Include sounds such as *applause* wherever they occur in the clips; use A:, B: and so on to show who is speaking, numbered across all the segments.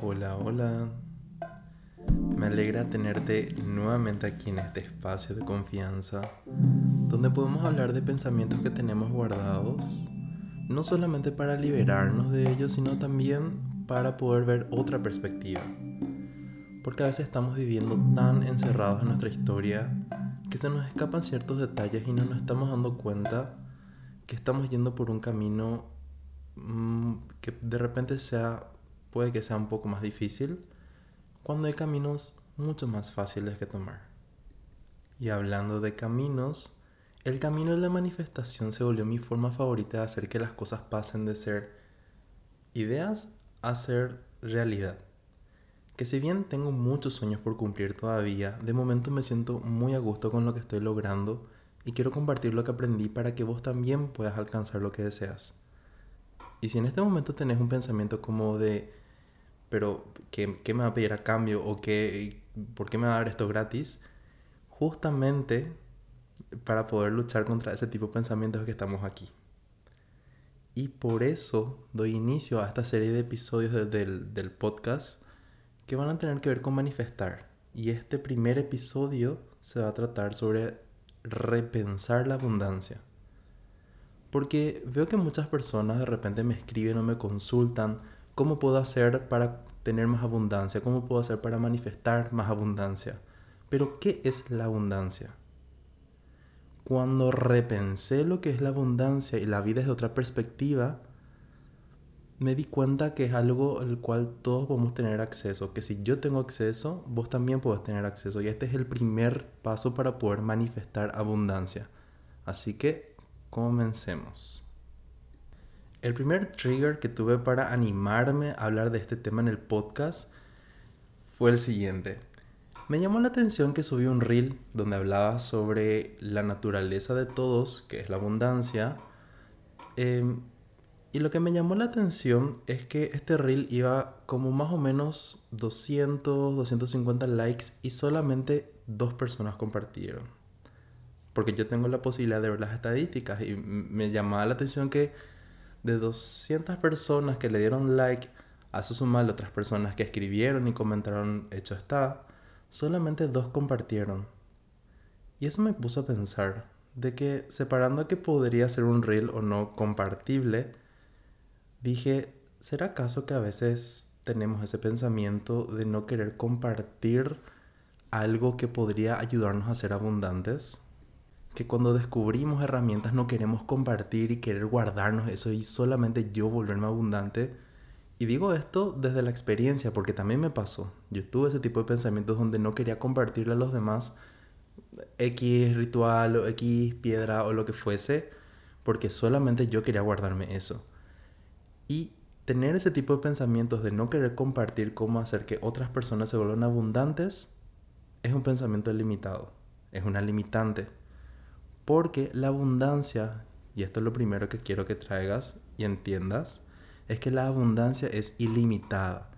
A: Hola, hola. Me alegra tenerte nuevamente aquí en este espacio de confianza, donde podemos hablar de pensamientos que tenemos guardados, no solamente para liberarnos de ellos, sino también para poder ver otra perspectiva. Porque a veces estamos viviendo tan encerrados en nuestra historia que se nos escapan ciertos detalles y no nos estamos dando cuenta que estamos yendo por un camino mm, que de repente sea puede que sea un poco más difícil cuando hay caminos mucho más fáciles que tomar. Y hablando de caminos, el camino de la manifestación se volvió mi forma favorita de hacer que las cosas pasen de ser ideas a ser realidad. Que si bien tengo muchos sueños por cumplir todavía, de momento me siento muy a gusto con lo que estoy logrando y quiero compartir lo que aprendí para que vos también puedas alcanzar lo que deseas. Y si en este momento tenés un pensamiento como de pero ¿qué, ¿qué, me va a pedir a cambio? ¿O qué, por qué me va a dar esto gratis? Justamente para poder luchar contra ese tipo de pensamientos que estamos aquí. Y por eso doy inicio a esta serie de episodios del, del podcast que van a tener que ver con manifestar. Y este primer episodio se va a tratar sobre repensar la abundancia. Porque veo que muchas personas de repente me escriben o me consultan ¿Cómo puedo hacer para tener más abundancia? ¿Cómo puedo hacer para manifestar más abundancia? Pero ¿qué es la abundancia? Cuando repensé lo que es la abundancia y la vida desde otra perspectiva, me di cuenta que es algo al cual todos podemos tener acceso, que si yo tengo acceso, vos también podés tener acceso. Y este es el primer paso para poder manifestar abundancia. Así que comencemos. El primer trigger que tuve para animarme a hablar de este tema en el podcast fue el siguiente. Me llamó la atención que subí un reel donde hablaba sobre la naturaleza de todos, que es la abundancia. Em, y lo que me llamó la atención es que este reel iba como más o menos 200, 250 likes y solamente dos personas compartieron. Porque yo tengo la posibilidad de ver las estadísticas y me llamaba la atención que de 200 personas que le dieron like, a su sumar otras personas que escribieron y comentaron hecho está, solamente dos compartieron. Y eso me puso a pensar de que separando que podría ser un reel o no compartible, dije, ¿será acaso que a veces tenemos ese pensamiento de no querer compartir algo que podría ayudarnos a ser abundantes? Que cuando descubrimos herramientas no queremos compartir y querer guardarnos eso y solamente yo volverme abundante. Y digo esto desde la experiencia porque también me pasó. Yo tuve ese tipo de pensamientos donde no quería compartirle a los demás X ritual o X piedra o lo que fuese porque solamente yo quería guardarme eso. Y tener ese tipo de pensamientos de no querer compartir cómo hacer que otras personas se vuelvan abundantes es un pensamiento limitado, es una limitante porque la abundancia, y esto es lo primero que quiero que traigas y entiendas, es que la abundancia es ilimitada.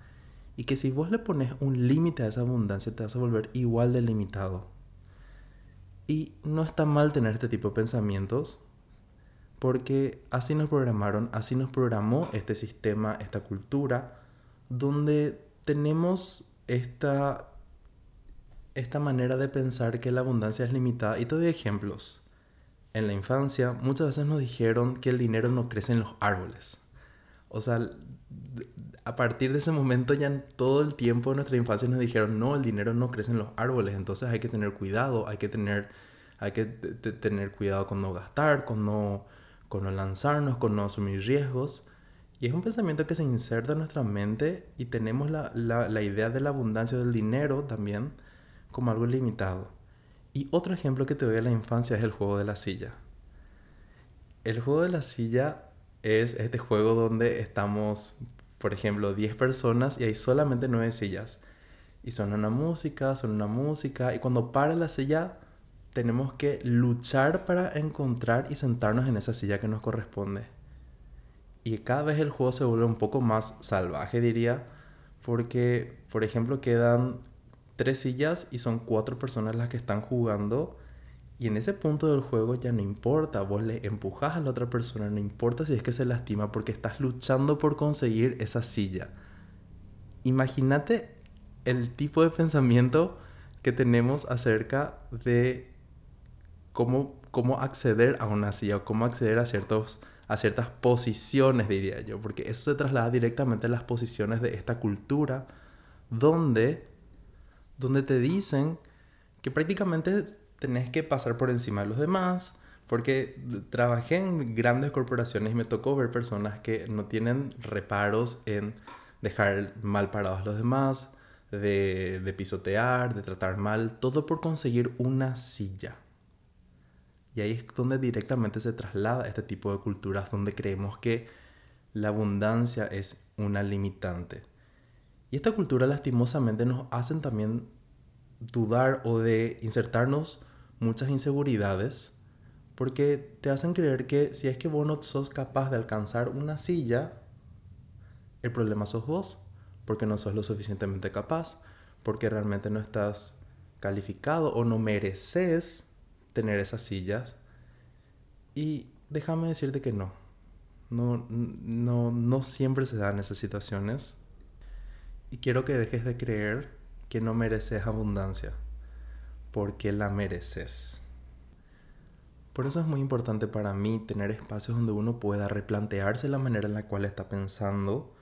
A: Y que si vos le pones un límite a esa abundancia, te vas a volver igual de limitado. Y no está mal tener este tipo de pensamientos, porque así nos programaron, así nos programó este sistema, esta cultura, donde tenemos esta, esta manera de pensar que la abundancia es limitada. Y te doy ejemplos en la infancia muchas veces nos dijeron que el dinero no crece en los árboles. O sea, a partir de ese momento ya todo el tiempo de nuestra infancia nos dijeron, no, el dinero no crece en los árboles, entonces hay que tener cuidado, hay que tener, hay que tener cuidado con no gastar, con no, con no lanzarnos, con no asumir riesgos. Y es un pensamiento que se inserta en nuestra mente y tenemos la, la, la idea de la abundancia del dinero también como algo limitado. Y otro ejemplo que te doy de la infancia es el juego de la silla. El juego de la silla es este juego donde estamos, por ejemplo, 10 personas y hay solamente 9 sillas. Y suena una música, suena una música, y cuando para la silla tenemos que luchar para encontrar y sentarnos en esa silla que nos corresponde. Y cada vez el juego se vuelve un poco más salvaje, diría, porque, por ejemplo, quedan tres sillas y son cuatro personas las que están jugando. Y en ese punto del juego ya no importa, vos le empujas a la otra persona, no importa si es que se lastima porque estás luchando por conseguir esa silla. imagínate el tipo de pensamiento que tenemos acerca de cómo, cómo acceder a una silla o cómo acceder a, ciertos, a ciertas posiciones, diría yo, porque eso se traslada directamente a las posiciones de esta cultura donde, donde te dicen que prácticamente tenés que pasar por encima de los demás, porque trabajé en grandes corporaciones y me tocó ver personas que no tienen reparos en dejar mal parados a los demás, de, de pisotear, de tratar mal, todo por conseguir una silla. Y ahí es donde directamente se traslada este tipo de culturas donde creemos que la abundancia es una limitante. Y esta cultura lastimosamente nos hacen también dudar o de insertarnos muchas inseguridades porque te hacen creer que si es que vos no sos capaz de alcanzar una silla, el problema sos vos, porque no sos lo suficientemente capaz, porque realmente no estás calificado o no mereces tener esas sillas. Y déjame decirte que no. No, no, no siempre se dan esas situaciones. Y quiero que dejes de creer que no mereces abundancia, porque la mereces. Por eso es muy importante para mí tener espacios donde uno pueda replantearse la manera en la cual está pensando,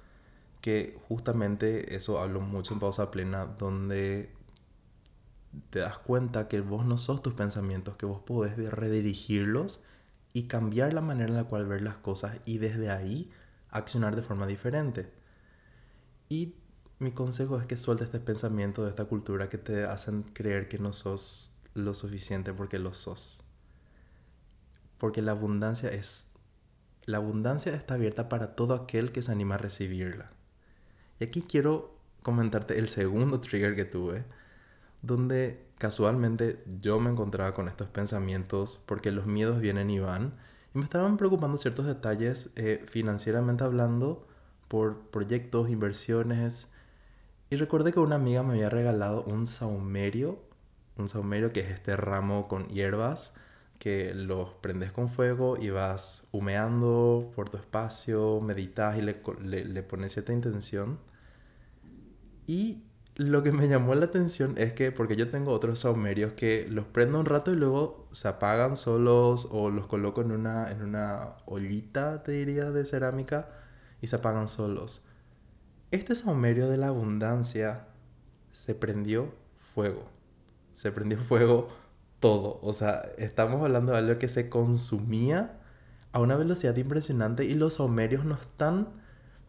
A: que justamente eso hablo mucho en pausa plena, donde te das cuenta que vos no sos tus pensamientos, que vos podés redirigirlos y cambiar la manera en la cual ver las cosas y desde ahí accionar de forma diferente. Y mi consejo es que sueltes este pensamiento de esta cultura que te hacen creer que no sos lo suficiente porque lo sos. Porque la abundancia es la abundancia está abierta para todo aquel que se anima a recibirla. Y aquí quiero comentarte el segundo trigger que tuve, donde casualmente yo me encontraba con estos pensamientos porque los miedos vienen y van, y me estaban preocupando ciertos detalles eh, financieramente hablando por proyectos, inversiones, y recordé que una amiga me había regalado un saumerio, un saumerio que es este ramo con hierbas que los prendes con fuego y vas humeando por tu espacio, meditas y le, le, pones cierta intención. Y lo que me llamó la atención es que, porque yo tengo otros saumerios que los prendo un rato y luego se apagan solos o los coloco en una, en una ollita, te diría, de cerámica y se apagan solos. Este saumerio de la abundancia se prendió fuego. Se prendió fuego todo. O sea, estamos hablando de algo que se consumía a una velocidad impresionante y los saumerios no están,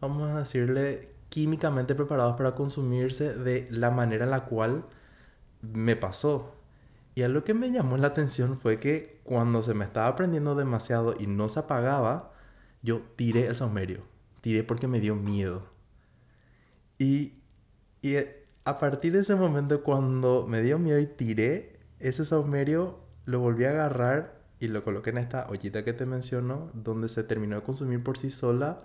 A: vamos a decirle, químicamente preparados para consumirse de la manera en la cual me pasó. Y algo que me llamó la atención fue que cuando se me estaba prendiendo demasiado y no se apagaba, yo tiré el saumerio. Tiré porque me dio miedo. Y, y a partir de ese momento, cuando me dio miedo y tiré ese saumerio, lo volví a agarrar y lo coloqué en esta ollita que te menciono, donde se terminó de consumir por sí sola.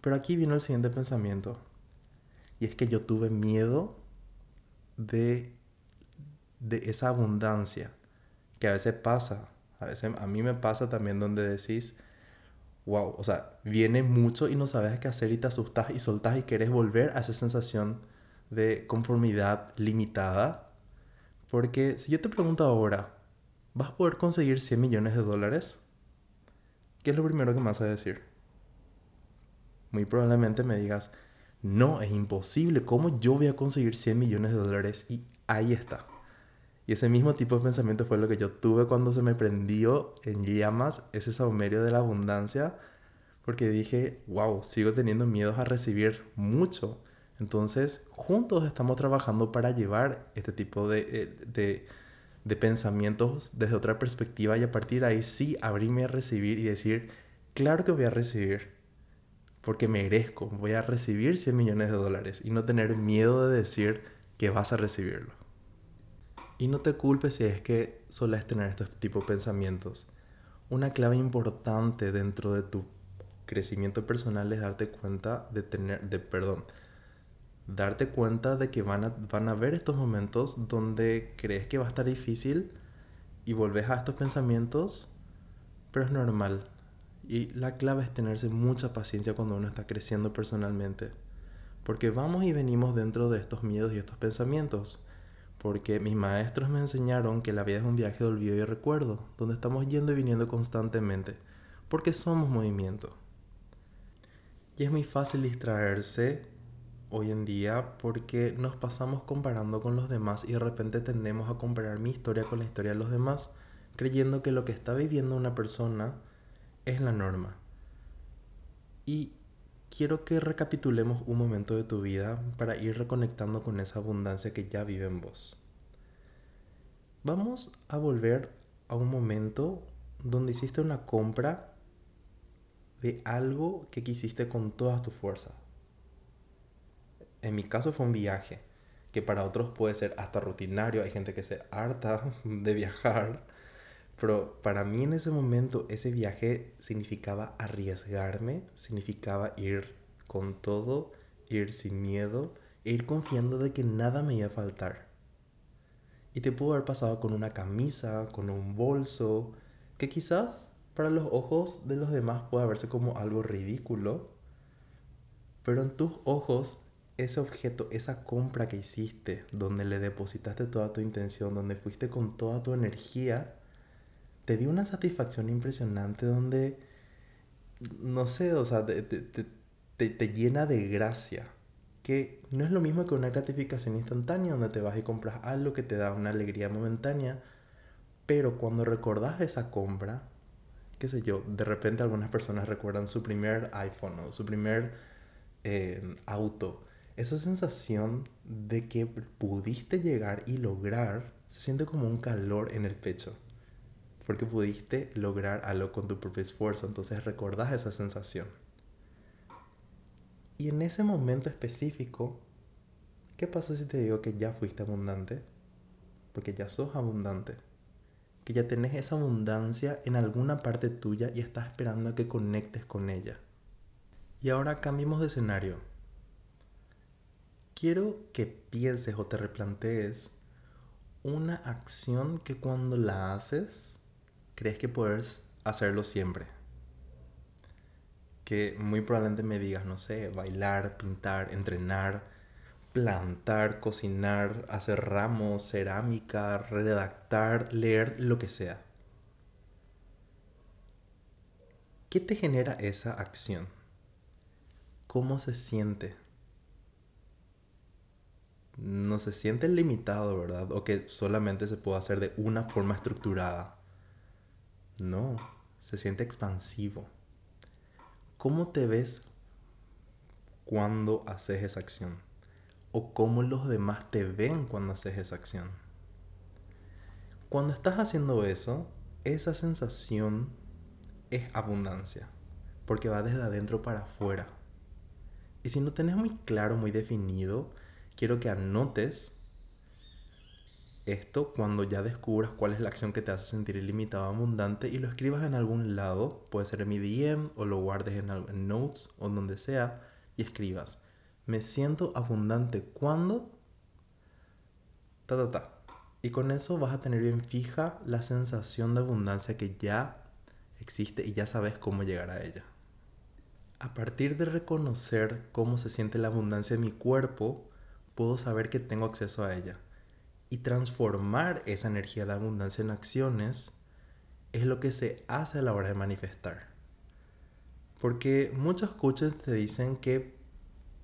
A: Pero aquí vino el siguiente pensamiento. Y es que yo tuve miedo de, de esa abundancia que a veces pasa. A veces a mí me pasa también donde decís, wow, o sea, viene mucho y no sabes qué hacer y te asustas y soltas y quieres volver a esa sensación de conformidad limitada. Porque si yo te pregunto ahora, ¿vas a poder conseguir 100 millones de dólares? ¿Qué es lo primero que me vas a decir? Muy probablemente me digas, no, es imposible, ¿cómo yo voy a conseguir 100 millones de dólares? Y ahí está. Y ese mismo tipo de pensamiento fue lo que yo tuve cuando se me prendió en llamas ese saumerio de la abundancia, porque dije, wow, sigo teniendo miedos a recibir mucho. Entonces, juntos estamos trabajando para llevar este tipo de, eh, de, de pensamientos desde otra perspectiva y a partir de ahí sí abrirme a recibir y decir, claro que voy a recibir, porque merezco, voy a recibir 100 millones de dólares y no tener miedo de decir que vas a recibirlo. Y no te culpes si es que sueles tener estos tipos de pensamientos. Una clave importante dentro de tu crecimiento personal es darte cuenta de tener, de, perdón, darte cuenta de que van a, van a haber estos momentos donde crees que va a estar difícil y volves a estos pensamientos, pero es normal. Y la clave es tenerse mucha paciencia cuando uno está creciendo personalmente. Porque vamos y venimos dentro de estos miedos y estos pensamientos. Porque mis maestros me enseñaron que la vida es un viaje de olvido y recuerdo, donde estamos yendo y viniendo constantemente. Porque somos movimiento. Y es muy fácil distraerse hoy en día porque nos pasamos comparando con los demás y de repente tendemos a comparar mi historia con la historia de los demás, creyendo que lo que está viviendo una persona es la norma. Y quiero que recapitulemos un momento de tu vida para ir reconectando con esa abundancia que ya vive en vos. Vamos a volver a un momento donde hiciste una compra de algo que quisiste con todas tus fuerzas. En mi caso fue un viaje, que para otros puede ser hasta rutinario, hay gente que se harta *laughs* de viajar, pero para mí en ese momento ese viaje significaba arriesgarme, significaba ir con todo, ir sin miedo e ir confiando de que nada me iba a faltar. Y te pudo haber pasado con una camisa, con un bolso, que quizás para los ojos de los demás puede verse como algo ridículo, pero en tus ojos ese objeto, esa compra que hiciste, donde le depositaste toda tu intención, donde fuiste con toda tu energía, te dio una satisfacción impresionante donde, no sé, o sea, te, te, llena de gracia. Que no es lo mismo que una gratificación instantánea donde te vas y compras algo que te da una alegría momentánea, pero cuando recordás esa compra, qué sé yo, de repente algunas personas recuerdan su primer iPhone o su primer eh, auto esa sensación de que pudiste llegar y lograr se siente como un calor en el pecho. Porque pudiste lograr algo con tu propio esfuerzo. Entonces recordás esa sensación. Y en ese momento específico, ¿qué pasa si te digo que ya fuiste abundante? Porque ya sos abundante. Que ya tenés esa abundancia en alguna parte tuya y estás esperando a que conectes con ella. Y ahora cambiemos de escenario quiero que pienses o te replantees una acción que cuando la haces crees que puedes hacerlo siempre. Que muy probablemente me digas, no sé, bailar, pintar, entrenar, plantar, cocinar, hacer ramos, cerámica, redactar, leer, lo que sea. ¿Qué te genera esa acción? ¿Cómo se siente? no se siente limitado, ¿verdad? O que solamente se puede hacer de una forma estructurada. No, se siente expansivo. ¿Cómo te ves cuando haces esa acción? ¿O cómo los demás te ven cuando haces esa acción? Cuando estás haciendo eso, esa sensación es abundancia, porque va desde adentro para afuera. Y si no tenés muy claro, muy definido, quiero que anotes esto cuando ya descubras cuál es la acción que te hace sentir ilimitado abundante y lo escribas en algún lado, puede ser en mi DM o lo guardes en, notes o donde sea y escribas, me siento abundante cuando... Ta, ta, ta. Y con eso vas a tener bien fija la sensación de abundancia que ya existe y ya sabes cómo llegar a ella. A partir de reconocer cómo se siente la abundancia en mi cuerpo, puedo saber que tengo acceso a ella. Y transformar esa energía de abundancia en acciones es lo que se hace a la hora de manifestar. Porque muchos coaches te dicen que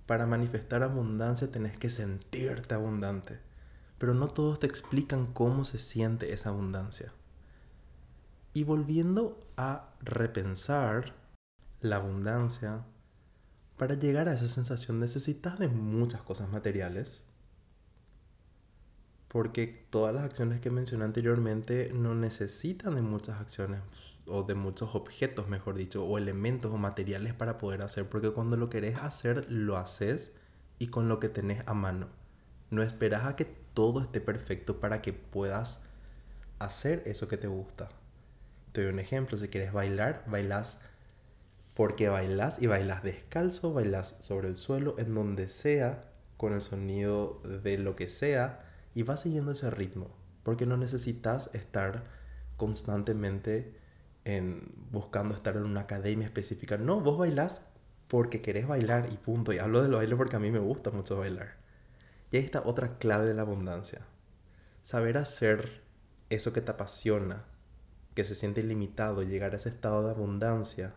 A: para manifestar abundancia tenés que sentirte abundante, pero no todos te explican cómo se siente esa abundancia. Y volviendo a repensar la abundancia, para llegar a esa sensación necesitas de muchas cosas materiales. Porque todas las acciones que mencioné anteriormente no necesitan de muchas acciones o de muchos objetos, mejor dicho, o elementos o materiales para poder hacer. Porque cuando lo querés hacer, lo haces y con lo que tenés a mano. No esperas a que todo esté perfecto para que puedas hacer eso que te gusta. Te doy un ejemplo, si quieres bailar, bailas porque bailas y bailas descalzo, bailas sobre el suelo, en donde sea, con el sonido de lo que sea, y vas siguiendo ese ritmo, porque no necesitas estar constantemente en, buscando estar en una academia específica. No, vos bailas porque querés bailar y punto. Y hablo del baile porque a mí me gusta mucho bailar. Y ahí está otra clave de la abundancia. Saber hacer eso que te apasiona, que se siente ilimitado, llegar a ese estado de abundancia,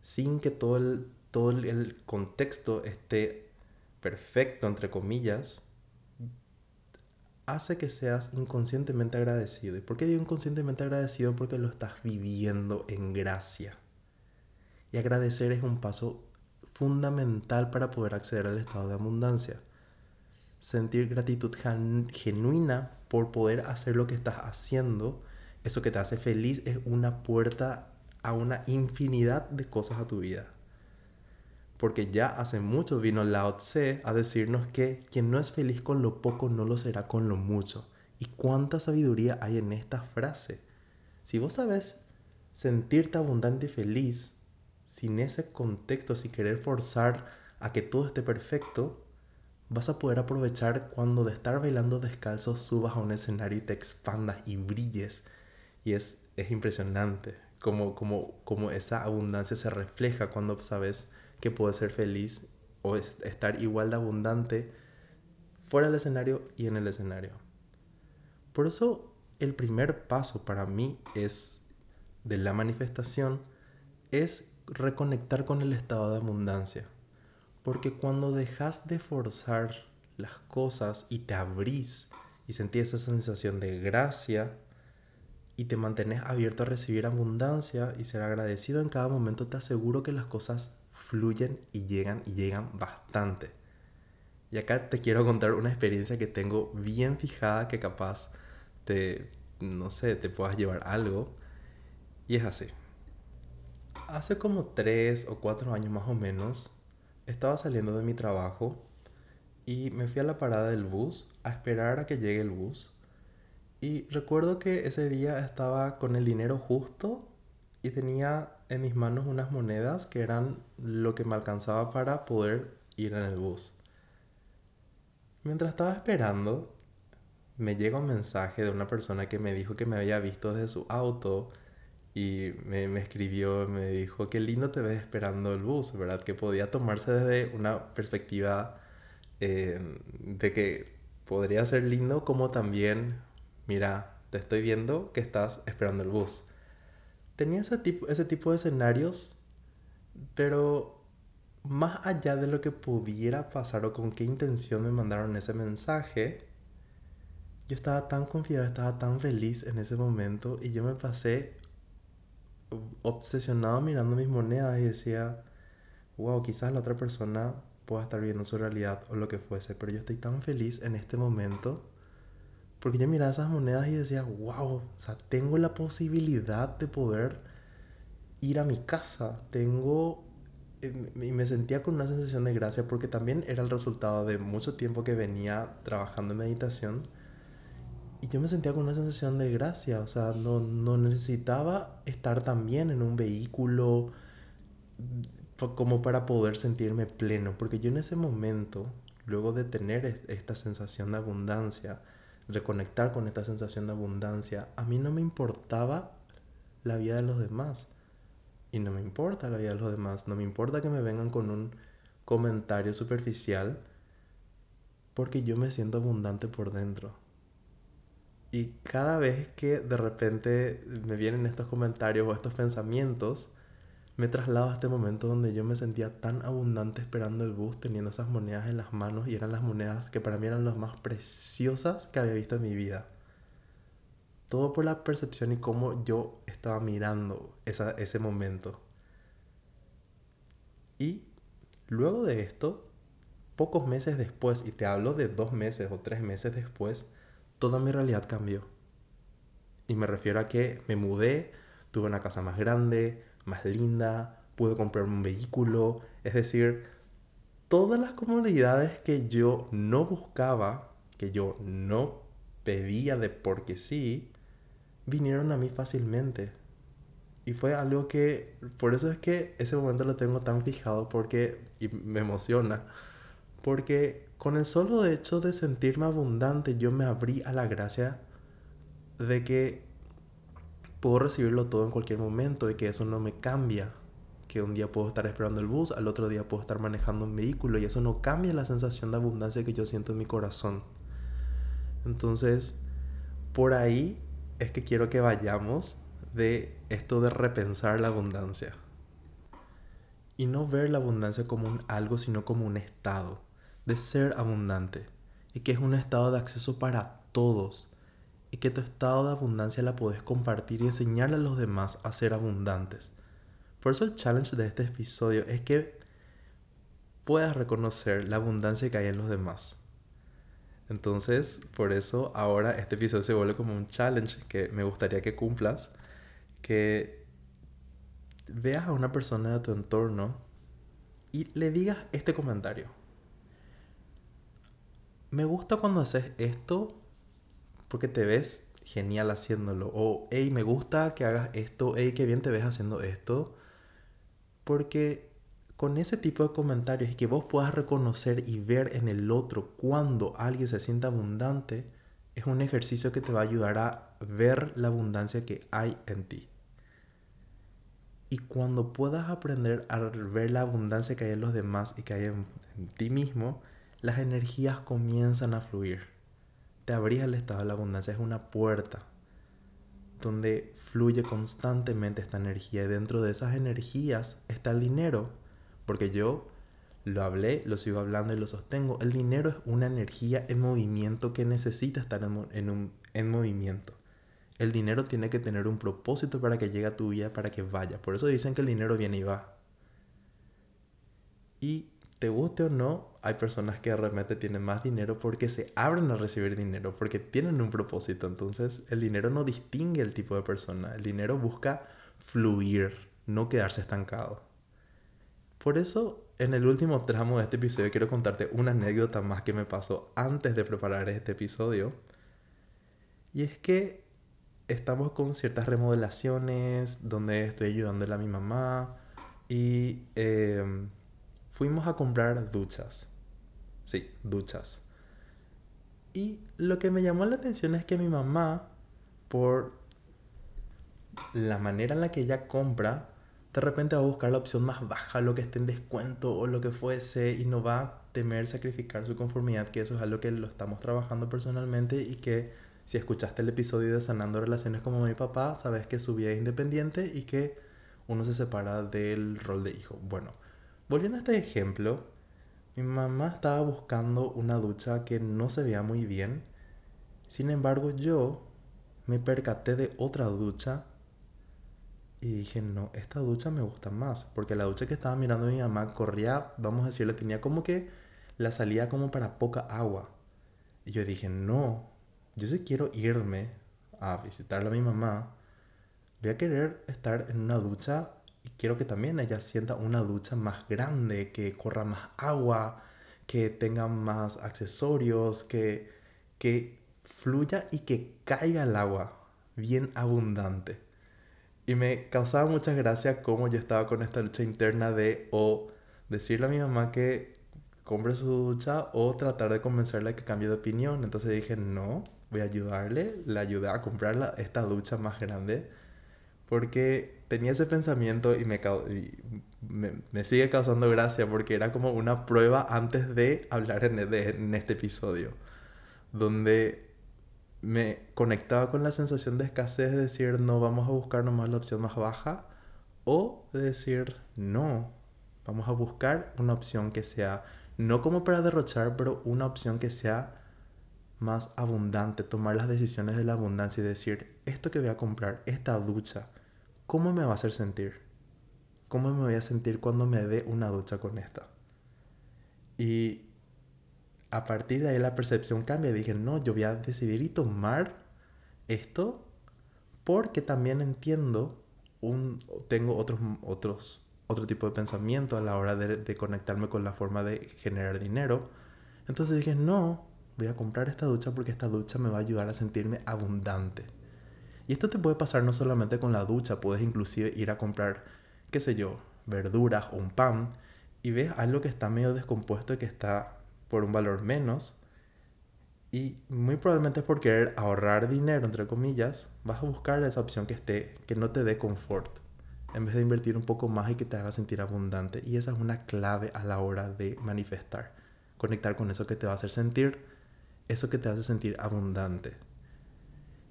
A: sin que todo el, todo el contexto esté perfecto, entre comillas, hace que seas inconscientemente agradecido. ¿Y por qué digo inconscientemente agradecido? Porque lo estás viviendo en gracia. Y agradecer es un paso fundamental para poder acceder al estado de abundancia. Sentir gratitud genuina por poder hacer lo que estás haciendo, eso que te hace feliz, es una puerta a una infinidad de cosas a tu vida. Porque ya hace mucho vino Lao Tse a decirnos que quien no es feliz con lo poco no lo será con lo mucho. ¿Y cuánta sabiduría hay en esta frase? Si vos sabes sentirte abundante y feliz, sin ese contexto, sin querer forzar a que todo esté perfecto, vas a poder aprovechar cuando de estar bailando descalzo subas a un escenario y te expandas y brilles. Y es, es impresionante como, como, como esa abundancia se refleja cuando sabes que puedes ser feliz o estar igual de abundante fuera del escenario y en el escenario. Por eso el primer paso para mí es de la manifestación es reconectar con el estado de abundancia. Porque cuando dejas de forzar las cosas y te abrís y sentís esa sensación de gracia y te mantienes abierto a recibir abundancia y ser agradecido en cada momento, te aseguro que las cosas fluyen y llegan y llegan bastante. Y acá te quiero contar una experiencia que tengo bien fijada que capaz te, no sé, te puedas llevar algo. Y es así hace como tres o cuatro años más o menos, estaba saliendo de mi trabajo y me fui a la parada del bus a esperar a que llegue el bus. Y recuerdo que ese día estaba con el dinero justo y tenía en mis manos unas monedas que eran lo que me alcanzaba para poder ir en el bus. Mientras estaba esperando, me llega un mensaje de una persona que me dijo que me había visto desde su auto y me, escribió, me dijo, qué lindo te ves esperando el bus, ¿verdad? Que podía tomarse desde una perspectiva eh, de que podría ser lindo como también, mira, te estoy viendo que estás esperando el bus. Tenía ese tipo, ese tipo de escenarios, pero más allá de lo que pudiera pasar o con qué intención me mandaron ese mensaje, yo estaba tan confiado, estaba tan feliz en ese momento y yo me pasé obsesionado mirando mis monedas y decía, wow, quizás la otra persona pueda estar viendo su realidad o lo que fuese, pero yo estoy tan feliz en este momento porque yo miraba esas monedas y decía, wow, o sea, tengo la posibilidad de poder ir a mi casa, tengo... Eh, y me sentía con una sensación de gracia porque también era el resultado de mucho tiempo que venía trabajando en meditación y yo me sentía con una sensación de gracia, o sea, no, no necesitaba estar también en un vehículo como para poder sentirme pleno, porque yo en ese momento, luego de tener esta sensación de abundancia, reconectar con esta sensación de abundancia, a mí no me importaba la vida de los demás. Y no me importa la vida de los demás, no me importa que me vengan con un comentario superficial, porque yo me siento abundante por dentro. Y cada vez que de repente me vienen estos comentarios o estos pensamientos, me traslado a este momento donde yo me sentía tan abundante esperando el bus, teniendo esas monedas en las manos y eran las monedas que para mí eran las más preciosas que había visto en mi vida. Todo por la percepción y cómo yo estaba mirando esa, ese momento. Y luego de esto, pocos meses después, y te hablo de dos meses o tres meses después, toda mi realidad cambió. Y me refiero a que me mudé, tuve una casa más grande, más linda, pude comprarme un vehículo, es decir, todas las comodidades que yo no buscaba, que yo no pedía de porque sí, vinieron a mí fácilmente. Y fue algo que, por eso es que ese momento lo tengo tan fijado porque, y me emociona, porque con el solo hecho de sentirme abundante, yo me abrí a la gracia de que puedo recibirlo todo en cualquier momento y que eso no me cambia, que un día puedo estar esperando el bus, al otro día puedo estar manejando un vehículo y eso no cambia la sensación de abundancia que yo siento en mi corazón. Entonces, por ahí es que quiero que vayamos de esto de repensar la abundancia. Y no ver la abundancia como un algo, sino como un estado de ser abundante. Y que es un estado de acceso para todos. Y que tu estado de abundancia la puedes compartir y enseñarle a los demás a ser abundantes. Por eso el challenge de este episodio es que puedas reconocer la abundancia que hay en los demás. Entonces, por eso ahora este episodio se vuelve como un challenge que me gustaría que cumplas, que veas a una persona de tu entorno y le digas este comentario. Me gusta cuando haces esto porque te ves genial haciéndolo. O, hey, me gusta que hagas esto. Hey, qué bien te ves haciendo esto. Porque con ese tipo de comentarios y que vos puedas reconocer y ver en el otro cuando alguien se sienta abundante, es un ejercicio que te va a ayudar a ver la abundancia que hay en ti. Y cuando puedas aprender a ver la abundancia que hay en los demás y que hay en, ti mismo, las energías comienzan a fluir. Te abrís al estado de la abundancia, es una puerta donde fluye constantemente esta energía y dentro de esas energías está el dinero porque yo lo hablé, lo sigo hablando y lo sostengo. El dinero es una energía en movimiento que necesita estar en, un, en movimiento. El dinero tiene que tener un propósito para que llegue a tu vida, para que vaya. Por eso dicen que el dinero viene y va. Y te guste o no, hay personas que de repente tienen más dinero porque se abren a recibir dinero, porque tienen un propósito. Entonces el dinero no distingue el tipo de persona. El dinero busca fluir, no quedarse estancado. Por eso, en el último tramo de este episodio quiero contarte una anécdota más que me pasó antes de preparar este episodio. Y es que estamos con ciertas remodelaciones donde estoy ayudando a mi mamá y em, fuimos a comprar duchas. Sí, duchas. Y lo que me llamó la atención es que mi mamá, por la manera en la que ella compra, de repente va a buscar la opción más baja, lo que esté en descuento o lo que fuese, y no va a temer sacrificar su conformidad, que eso es algo que lo estamos trabajando personalmente y que si escuchaste el episodio de Sanando Relaciones como mi papá, sabes que su vida es independiente y que uno se separa del rol de hijo. Bueno, volviendo a este ejemplo, mi mamá estaba buscando una ducha que no se veía muy bien. Sin embargo, yo me percaté de otra ducha y dije, no, esta ducha me gusta más. Porque la ducha que estaba mirando mi mamá corría, vamos a decirle, tenía como que la salía como para poca agua. Y yo dije, no, yo si quiero irme a visitar a mi mamá, voy a querer estar en una ducha y quiero que también ella sienta una ducha más grande, que corra más agua, que tenga más accesorios, que, que fluya y que caiga el agua bien abundante. Y me causaba muchas gracias cómo yo estaba con esta lucha interna de o decirle a mi mamá que compre su ducha o tratar de convencerla que cambie de opinión. Entonces dije, no, voy a ayudarle. Le ayudé a comprar esta ducha más grande porque tenía ese pensamiento y, me, me, me, sigue causando gracia porque era como una prueba antes de hablar en, en este episodio. Donde me conectaba con la sensación de escasez de decir no vamos a buscar nomás la opción más baja o de decir no, vamos a buscar una opción que sea no como para derrochar, pero una opción que sea más abundante, tomar las decisiones de la abundancia y decir, esto que voy a comprar, esta ducha, ¿cómo me va a hacer sentir? ¿Cómo me voy a sentir cuando me dé una ducha con esta? Y a partir de ahí la percepción cambia. Dije, no, yo voy a decidir y tomar esto porque también entiendo, un, tengo otros, otros, otro tipo de pensamiento a la hora de, de conectarme con la forma de generar dinero. Entonces dije, no, voy a comprar esta ducha porque esta ducha me va a ayudar a sentirme abundante. Esto te puede pasar no solamente con la ducha, puedes inclusive ir a comprar, qué sé yo, verduras o un pan y ves algo que está medio descompuesto y que está por un valor menos. Y muy probablemente por querer ahorrar dinero, entre comillas, vas a buscar esa opción que esté, que no te dé confort. en vez de invertir un poco más y que te haga sentir abundante. Y esa es una clave a la hora de manifestar. Conectar con eso que te va a hacer sentir, eso que te hace sentir abundante.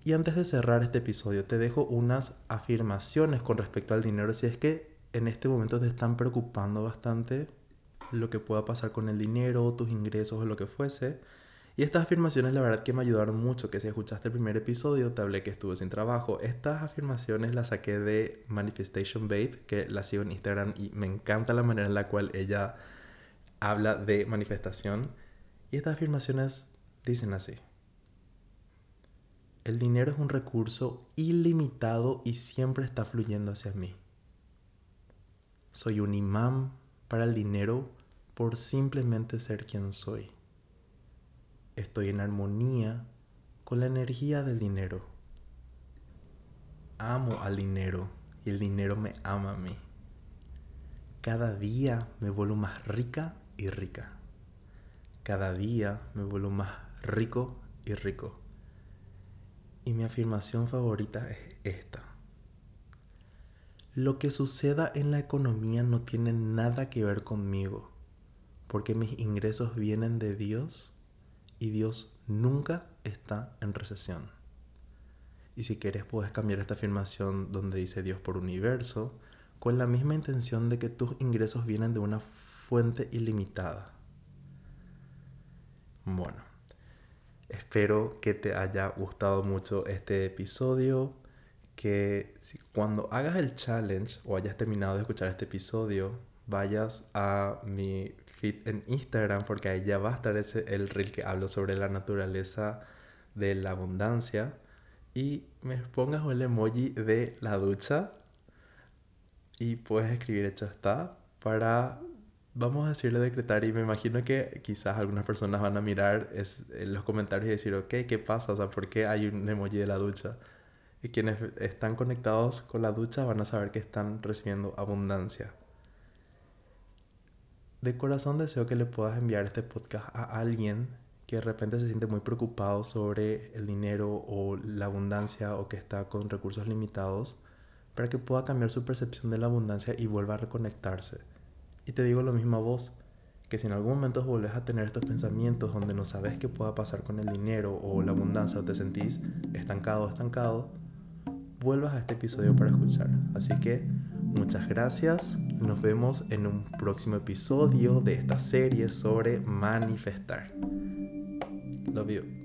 A: Y antes de cerrar este episodio, te dejo unas afirmaciones con respecto al dinero. Si es que en este momento te están preocupando bastante lo que pueda pasar con el dinero, tus ingresos o lo que fuese, y estas afirmaciones la verdad que me ayudaron mucho, que si escuchaste el primer episodio te hablé que estuve sin trabajo. Estas afirmaciones las saqué de Manifestation Babe, que la sigo en Instagram y me encanta la manera en la cual ella habla de manifestación. Y estas afirmaciones dicen así. El dinero es un recurso ilimitado y siempre está fluyendo hacia mí. Soy un imán para el dinero por simplemente ser quien soy estoy en armonía con la energía del dinero. Amo al dinero y el dinero me ama a mí. Cada día me vuelvo más rica y rica. Cada día me vuelvo más rico y rico. Y mi afirmación favorita es esta. Lo que suceda en la economía no tiene nada que ver conmigo, porque mis ingresos vienen de Dios y Dios nunca está en recesión. Y si quieres puedes cambiar esta afirmación donde dice Dios por universo con la misma intención de que tus ingresos vienen de una fuente ilimitada. Bueno, espero que te haya gustado mucho este episodio, que cuando hagas el challenge o hayas terminado de escuchar este episodio, vayas a mi en Instagram porque ahí ya va a estar ese, el reel que hablo sobre la naturaleza de la abundancia y me pongas el emoji de la ducha y puedes escribir hecho está para vamos a decirle decretar y me imagino que quizás algunas personas van a mirar en los comentarios y decir ok qué pasa o sea por qué hay un emoji de la ducha y quienes están conectados con la ducha van a saber que están recibiendo abundancia. De corazón deseo que le puedas enviar este podcast a alguien que de repente se siente muy preocupado sobre el dinero o la abundancia o que está con recursos limitados para que pueda cambiar su percepción de la abundancia y vuelva a reconectarse. Y te digo lo mismo a vos, que si en algún momento vuelves a tener estos pensamientos donde no sabes qué pueda pasar con el dinero o la abundancia o te sentís estancado o estancado, vuelvas a este episodio para escuchar. Así que muchas gracias. Nos vemos en un próximo episodio de esta serie sobre manifestar. Love you.